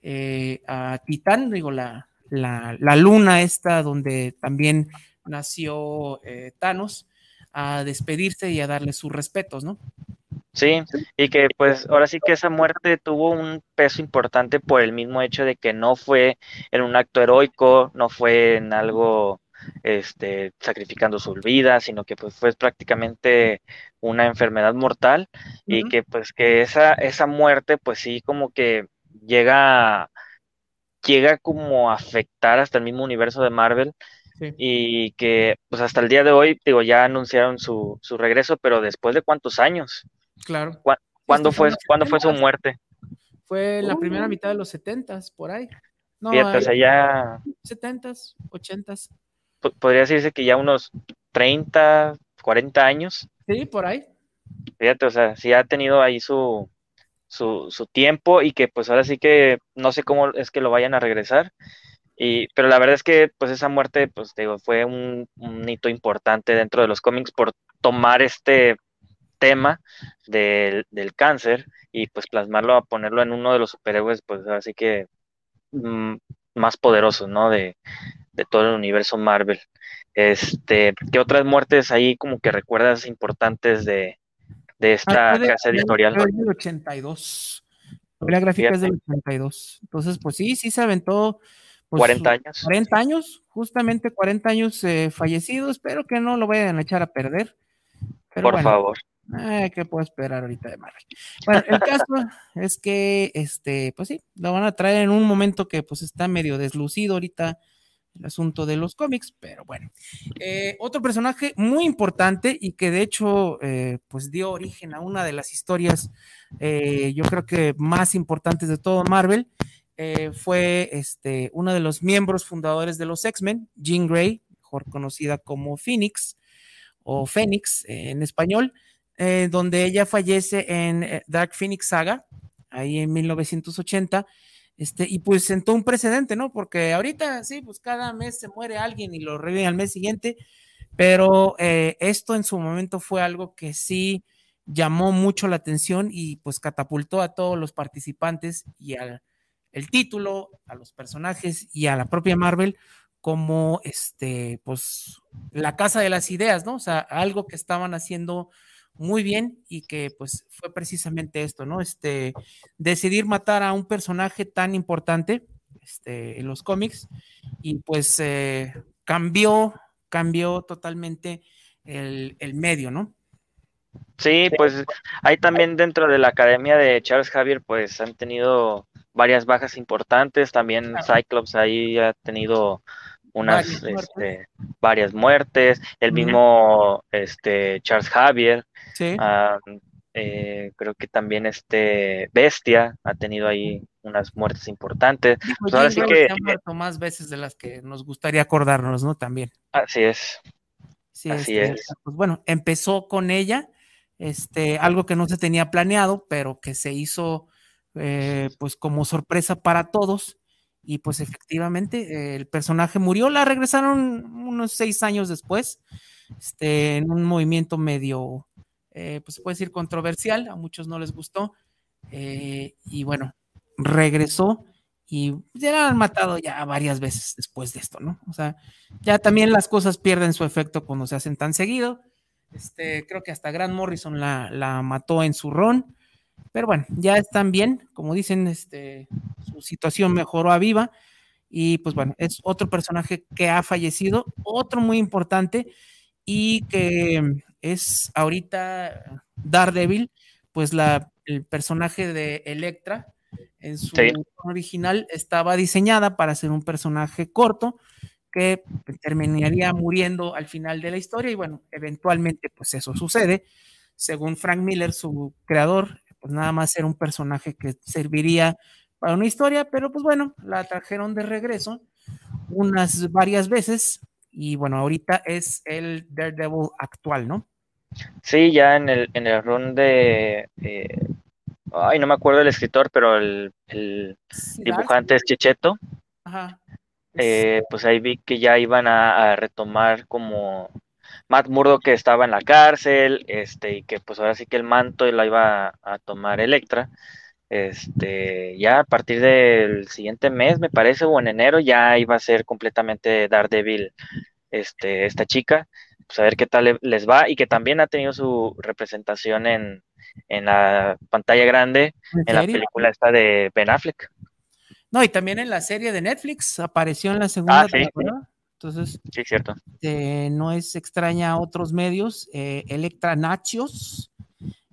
eh, a Titán, digo, la, la, la, luna esta donde también nació Thanos, a despedirse y a darle sus respetos, ¿no? Sí, y que pues ahora sí que esa muerte tuvo un peso importante por el mismo hecho de que no fue en un acto heroico, no fue en algo este sacrificando su vida, sino que pues fue prácticamente una enfermedad mortal y que pues que esa esa muerte pues sí como que llega llega como a afectar hasta el mismo universo de Marvel y que pues hasta el día de hoy digo ya anunciaron su, su regreso, pero después de cuántos años? Claro. ¿Cuándo, fue, ¿cuándo fue su muerte? Fue en la primera mitad de los setentas, por ahí. No, Fíjate, o sea, ya... Setentas, ochentas. Podría decirse que ya unos 30, 40 años. Sí, por ahí. Fíjate, o sea, sí ha tenido ahí su, su, su tiempo y que pues ahora sí que no sé cómo es que lo vayan a regresar. Y, pero la verdad es que pues esa muerte, pues digo, fue un, un hito importante dentro de los cómics por tomar este tema del, cáncer y pues plasmarlo a ponerlo en uno de los superhéroes, pues así que mm, más poderosos, ¿no? De, todo el universo Marvel. Este, ¿qué otras muertes ahí como que recuerdas importantes de, de esta casa editorial? Del 82. La gráfica es del 82. Entonces, pues sí, sí se aventó. 40 pues, años. 40 años, justamente 40 años eh, fallecidos. Espero que no lo vayan a echar a perder. Por favor. Eh, ¿Qué puedo esperar ahorita de Marvel? Bueno, el caso es que, este, pues sí, lo van a traer en un momento que pues está medio deslucido ahorita el asunto de los cómics, pero bueno. Eh, otro personaje muy importante y que de hecho, eh, pues dio origen a una de las historias, eh, yo creo que más importantes de todo Marvel, fue este, uno de los miembros fundadores de los X-Men, Jean Grey, mejor conocida como Phoenix o Fénix en español. Eh, donde ella fallece en eh, Dark Phoenix Saga, ahí en 1980, este, y pues sentó un precedente, ¿no? Porque ahorita sí, pues cada mes se muere alguien y lo reviven al mes siguiente, pero eh, esto en su momento fue algo que sí llamó mucho la atención y pues catapultó a todos los participantes y al el título, a los personajes y a la propia Marvel como este, pues la casa de las ideas, ¿no? O sea, algo que estaban haciendo muy bien y que pues fue precisamente esto, ¿no? Este, decidir matar a un personaje tan importante este, en los cómics y pues eh, cambió, cambió totalmente el, el, medio, ¿no? Sí, pues hay también dentro de la academia de Charles Javier, pues han tenido varias bajas importantes, también Cyclops ahí ha tenido unas varias muertes, este, varias muertes el mismo este, Charles Javier, ah, eh, creo que también este Bestia ha tenido ahí unas muertes importantes. Pues ahora sí que ha muerto más veces de las que nos gustaría acordarnos, ¿no? También. Así es. Sí, así este, es. Pues bueno, empezó con ella, este, algo que no se tenía planeado, pero que se hizo eh, pues como sorpresa para todos y pues efectivamente el personaje murió, la regresaron unos seis años después, este, en un movimiento medio, eh, pues se puede decir controversial, a muchos no les gustó, eh, y bueno, regresó y ya la han matado ya varias veces después de esto, ¿no? O sea, ya también las cosas pierden su efecto cuando se hacen tan seguido. Este, creo que hasta Grant Morrison la, la mató en su ron. Pero bueno, ya están bien, como dicen, este, su situación mejoró a viva. Y pues bueno, es otro personaje que ha fallecido, otro muy importante y que es ahorita Daredevil, pues la, el personaje de Electra en su original estaba diseñada para ser un personaje corto que terminaría muriendo al final de la historia y bueno, eventualmente pues eso sucede según Frank Miller, su creador, pues nada más era un personaje que serviría para una historia, pero pues bueno, la trajeron de regreso unas varias veces y bueno, ahorita es el Daredevil actual, ¿no? Sí, ya en el, en el run de... Eh, ay, no me acuerdo del escritor, pero el, el dibujante es Checheto. Ajá. Eh, pues ahí vi que ya iban a, retomar como Matt Murdo que estaba en la cárcel, este, y que pues ahora sí que el manto lo iba a, tomar Electra. Este, ya a partir del siguiente mes, me parece, o en enero, ya iba a ser completamente Daredevil, este, esta chica pues a ver qué tal les va y que también ha tenido su representación en, la pantalla grande ¿En, la película esta de Ben Affleck. No, y también en la serie de Netflix apareció en la segunda ah, temporada. Entonces, sí, cierto. Eh, no es extraña a otros medios. Eh, Electra Nachos.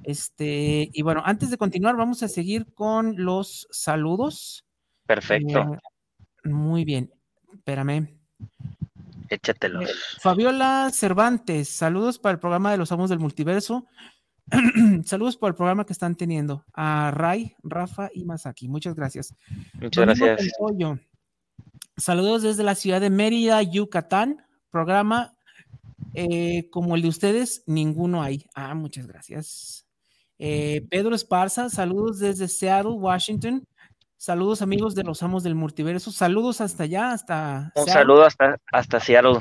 Este, y bueno, antes de continuar, vamos a seguir con los saludos. Perfecto. Eh, muy bien. Espérame. Échatelos. Fabiola Cervantes, saludos para el programa de los Amos del Multiverso. saludos por el programa que están teniendo. A Ray, Rafa y Masaki. Muchas gracias. Muchas gracias. Saludos desde la ciudad de Mérida, Yucatán. Programa eh, como el de ustedes, ninguno hay. Ah, muchas gracias. Eh, Pedro Esparza, saludos desde Seattle, Washington. Saludos amigos de los amos del multiverso. Saludos hasta allá, hasta... Un saludo hasta, hasta Seattle.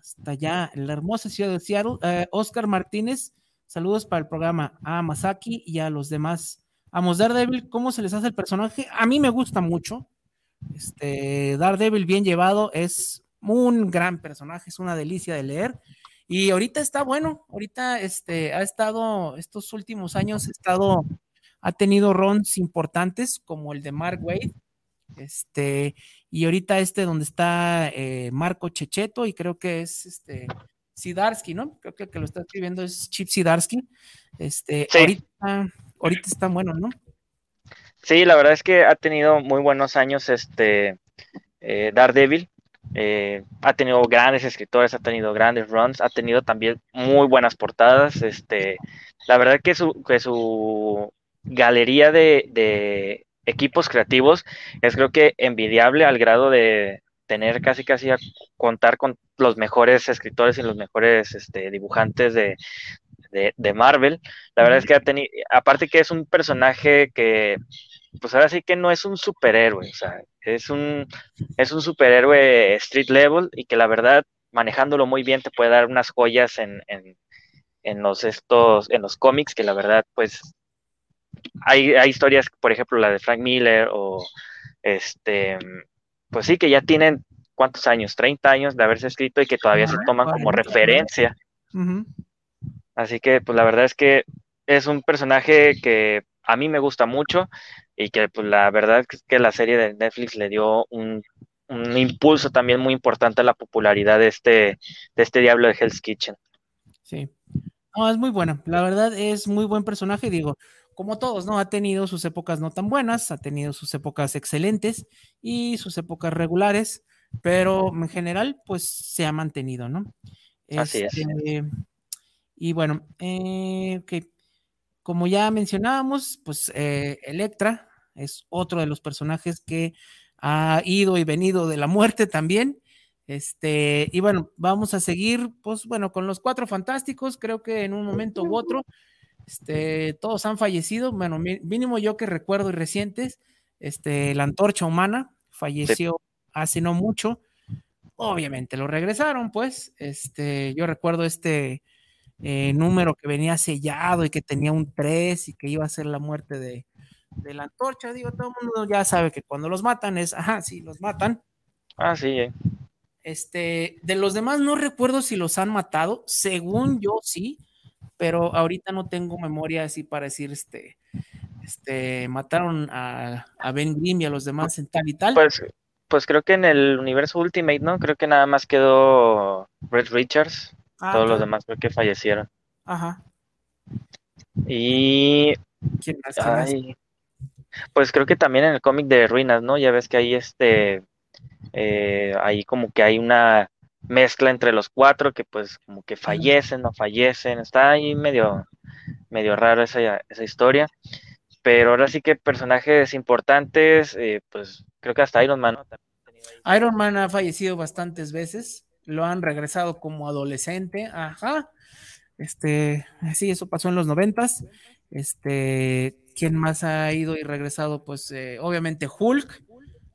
Hasta allá, la hermosa ciudad de Seattle. Eh, Oscar Martínez, saludos para el programa a Masaki y a los demás. Amos Daredevil, ¿cómo se les hace el personaje? A mí me gusta mucho. Este, Daredevil bien llevado es un gran personaje, es una delicia de leer. Y ahorita está bueno, ahorita este, ha estado, estos últimos años ha estado ha tenido runs importantes como el de Mark Wade, este, y ahorita este donde está eh, Marco Checheto y creo que es este Sidarsky, ¿no? Creo que el que lo está escribiendo es Chip Sidarsky. Este, ahorita, ahorita está bueno, ¿no? Sí, la verdad es que ha tenido muy buenos años este eh, Daredevil. Eh, ha tenido grandes escritores, ha tenido grandes runs, ha tenido también muy buenas portadas. Este, la verdad que su, que su galería de, equipos creativos es creo que envidiable al grado de tener casi casi a contar con los mejores escritores y los mejores este, dibujantes de, Marvel. La verdad es que ha tenido, aparte que es un personaje que, pues ahora sí que no es un superhéroe, o sea, es un, es un superhéroe street level y que la verdad, manejándolo muy bien, te puede dar unas joyas en, en, en los estos, en los cómics que la verdad, pues hay, historias, por ejemplo, la de Frank Miller o este, pues sí, que ya tienen cuántos años, 30 años de haberse escrito y que todavía se toman como referencia. Así que, pues la verdad es que es un personaje que a mí me gusta mucho y que pues la verdad es que la serie de Netflix le dio un, impulso también muy importante a la popularidad de este, de este diablo de Hell's Kitchen. Sí. No, es muy buena. La verdad es muy buen personaje. Digo, como todos, ¿no? Ha tenido sus épocas no tan buenas, ha tenido sus épocas excelentes y sus épocas regulares, pero en general, pues se ha mantenido, ¿no? Así es. Este, y bueno, eh, como ya mencionábamos, pues eh, Electra es otro de los personajes que ha ido y venido de la muerte también. Este, y bueno, vamos a seguir, pues bueno, con los cuatro fantásticos, creo que en un momento u otro este, todos han fallecido, bueno, mínimo yo que recuerdo y recientes, este, la antorcha humana falleció hace no mucho. Obviamente lo regresaron, pues. Este, yo recuerdo este eh, número que venía sellado y que tenía un 3 y que iba a ser la muerte de, la antorcha. Digo, todo el mundo ya sabe que cuando los matan es, ajá, sí, los matan. Ah, sí. Eh. Este, de los demás no recuerdo si los han matado. Según yo, sí pero ahorita no tengo memoria así para decir, este, este, mataron a, Ben Grimm y a los demás en tal y tal. Pues, pues creo que en el universo Ultimate, ¿no? Creo que nada más quedó Red Richards. Ah, Todos los demás creo que fallecieron. Ajá. Y. ¿Quién más, pues creo que también en el cómic de Ruinas, ¿no? Ya ves que ahí este. Eh, ahí como que hay una mezcla entre los cuatro que pues como que fallecen, no fallecen, está ahí medio, medio raro esa, esa historia. Pero ahora sí que personajes importantes, eh, pues creo que hasta Iron Man. ¿no? Iron Man ha fallecido bastantes veces, lo han regresado como adolescente, ajá. Este, sí, eso pasó en los noventas. Este, ¿quién más ha ido y regresado? Pues eh, obviamente Hulk,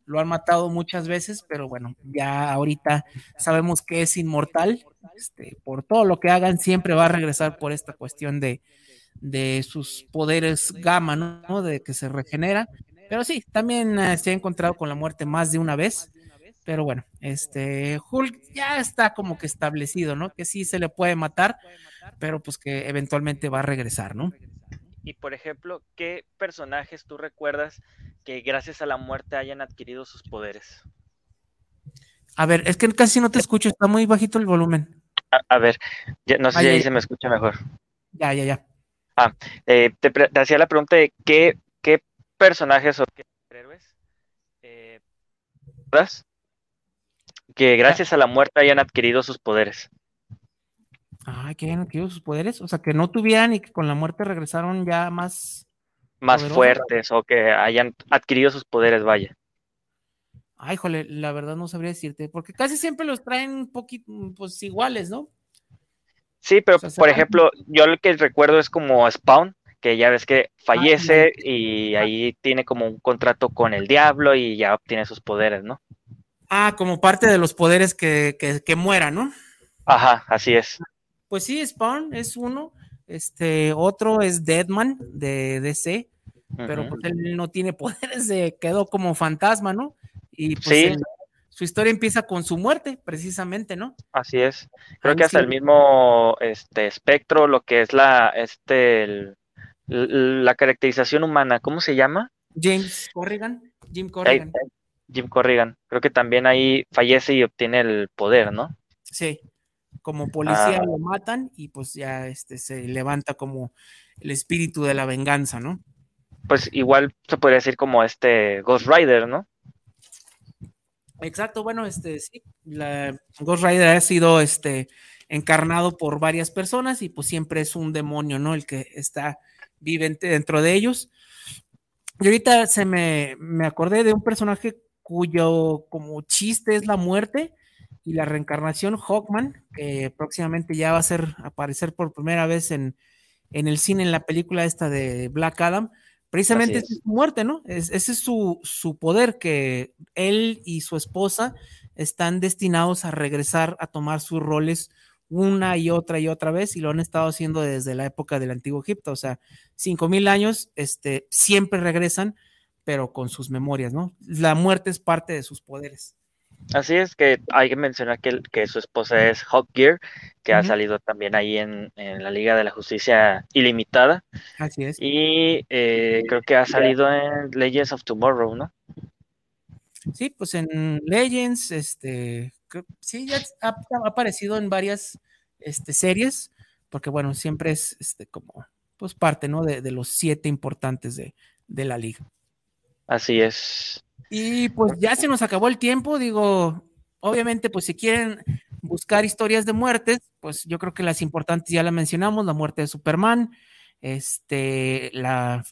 lo han matado muchas veces, pero bueno, ya ahorita sabemos que es inmortal. Este, por todo lo que hagan, siempre va a regresar por esta cuestión de, de sus poderes gamma, ¿no? De que se regenera. Pero sí, también eh, se ha encontrado con la muerte más de una vez. Pero bueno, este Hulk ya está como que establecido, ¿no? Que sí se le puede matar, pero pues que eventualmente va a regresar, ¿no? Y por ejemplo, ¿qué personajes tú recuerdas que gracias a la muerte hayan adquirido sus poderes? A ver, es que casi no te escucho, está muy bajito el volumen. A, ver, no sé si ahí se me escucha mejor. Ya, ya, ya. Ah, eh, te, hacía la pregunta de qué, qué personajes o qué héroes eh, que gracias a la muerte hayan adquirido sus poderes. Ah, que hayan adquirido sus poderes, o sea, que no tuvieran y que con la muerte regresaron ya más más fuertes o que hayan adquirido sus poderes, vaya. Ay, jole, la verdad no sabría decirte, porque casi siempre los traen un poquito, pues iguales, ¿no? Sí, pero por ejemplo, yo lo que recuerdo es como Spawn, que ya ves que fallece y ahí tiene como un contrato con el diablo y ya obtiene sus poderes, ¿no? Ah, como parte de los poderes que, que, que muera, ¿no? Ajá, así es. Pues sí, Spawn es uno. Este, otro es Deadman de DC, pero pues él no tiene poderes, se quedó como fantasma, ¿no? Y pues su historia empieza con su muerte, precisamente, ¿no? Así es. Creo que hasta el mismo este espectro, lo que es la, este, la caracterización humana, ¿cómo se llama? James Corrigan. Jim Corrigan. Jim Corrigan. Creo que también ahí fallece y obtiene el poder, ¿no? Sí. Como policía ah. lo matan y pues ya este se levanta como el espíritu de la venganza, ¿no? Pues igual se podría decir como este Ghost Rider, ¿no? Exacto, bueno, este sí, la Ghost Rider ha sido este encarnado por varias personas y pues siempre es un demonio, ¿no? El que está vivente dentro de ellos. Y ahorita se me, me acordé de un personaje cuyo como chiste es la muerte y la reencarnación Hawkman, que próximamente ya va a ser aparecer por primera vez en, en el cine en la película esta de Black Adam Precisamente es. su muerte, ¿no? ese es su, su, poder, que él y su esposa están destinados a regresar a tomar sus roles una y otra y otra vez y lo han estado haciendo desde la época del antiguo Egipto, o sea, cinco mil años, este, siempre regresan, pero con sus memorias, ¿no? La muerte es parte de sus poderes. Así es que hay que mencionar que, que su esposa es Hawk Gear, que ha salido también ahí en, la Liga de la Justicia Ilimitada. Así es. Y eh, creo que ha salido en Legends of Tomorrow, ¿no? Sí, pues en Legends, este, sí, ya ha, aparecido en varias este, series, porque bueno, siempre es este, como, pues parte, ¿no? De, de los siete importantes de, de la liga. Así es. Y pues ya se nos acabó el tiempo, digo, obviamente pues si quieren buscar historias de muertes, pues yo creo que las importantes ya las mencionamos, la muerte de Superman, este, la,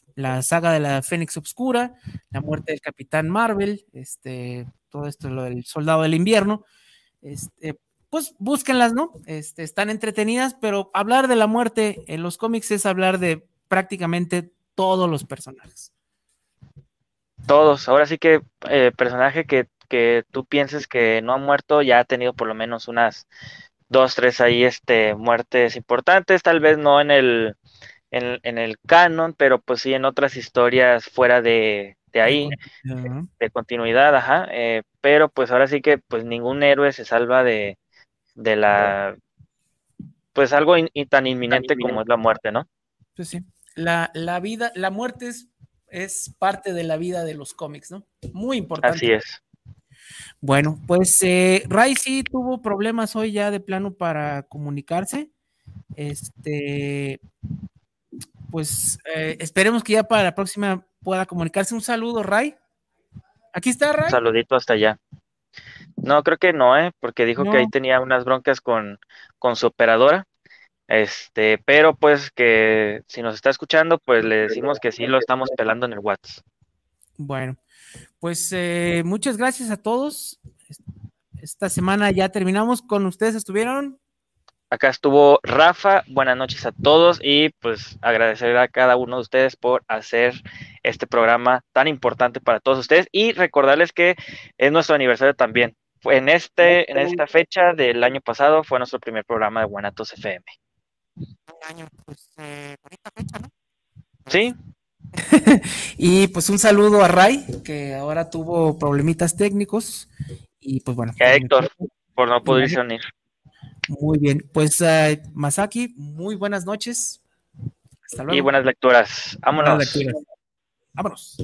saga de la Fénix Obscura, la muerte del Capitán Marvel, este, todo esto, lo del Soldado del Invierno, este, pues búsquenlas, ¿no? Este, están entretenidas, pero hablar de la muerte en los cómics es hablar de prácticamente todos los personajes. Todos, ahora sí que eh, personaje que, que, tú pienses que no ha muerto, ya ha tenido por lo menos unas dos, tres ahí este, muertes importantes, tal vez no en el, en, el canon, pero pues sí en otras historias fuera de, de ahí, de, continuidad, ajá, eh, pero pues ahora sí que pues ningún héroe se salva de, de la, pues algo tan inminente como es la muerte, ¿no? Pues sí, la, la vida, la muerte es es parte de la vida de los cómics, ¿no? Muy importante. Así es. Bueno, pues eh, Ray sí tuvo problemas hoy ya de plano para comunicarse. Este, pues eh, esperemos que ya para la próxima pueda comunicarse. Un saludo, Ray. Aquí está, Ray. Un saludito hasta allá. No, creo que no, ¿eh? Porque dijo que ahí tenía unas broncas con, con su operadora. Este, pero pues que si nos está escuchando, pues le decimos que sí lo estamos pelando en el WhatsApp. Bueno, pues eh, muchas gracias a todos. Esta semana ya terminamos. Con ustedes estuvieron. Acá estuvo Rafa. Buenas noches a todos y pues agradecer a cada uno de ustedes por hacer este programa tan importante para todos ustedes y recordarles que es nuestro aniversario también. En, este, en esta fecha del año pasado fue nuestro primer programa de Guanatos FM. Pues, eh, fecha, ¿no? Sí. y pues un saludo a Ray, que ahora tuvo problemitas técnicos. Y pues bueno. a Héctor, por no poderse unir. Muy bien, pues uh, Masaki, muy buenas noches. Hasta luego. Y buenas lecturas. Vámonos. Buenas lecturas. Vámonos.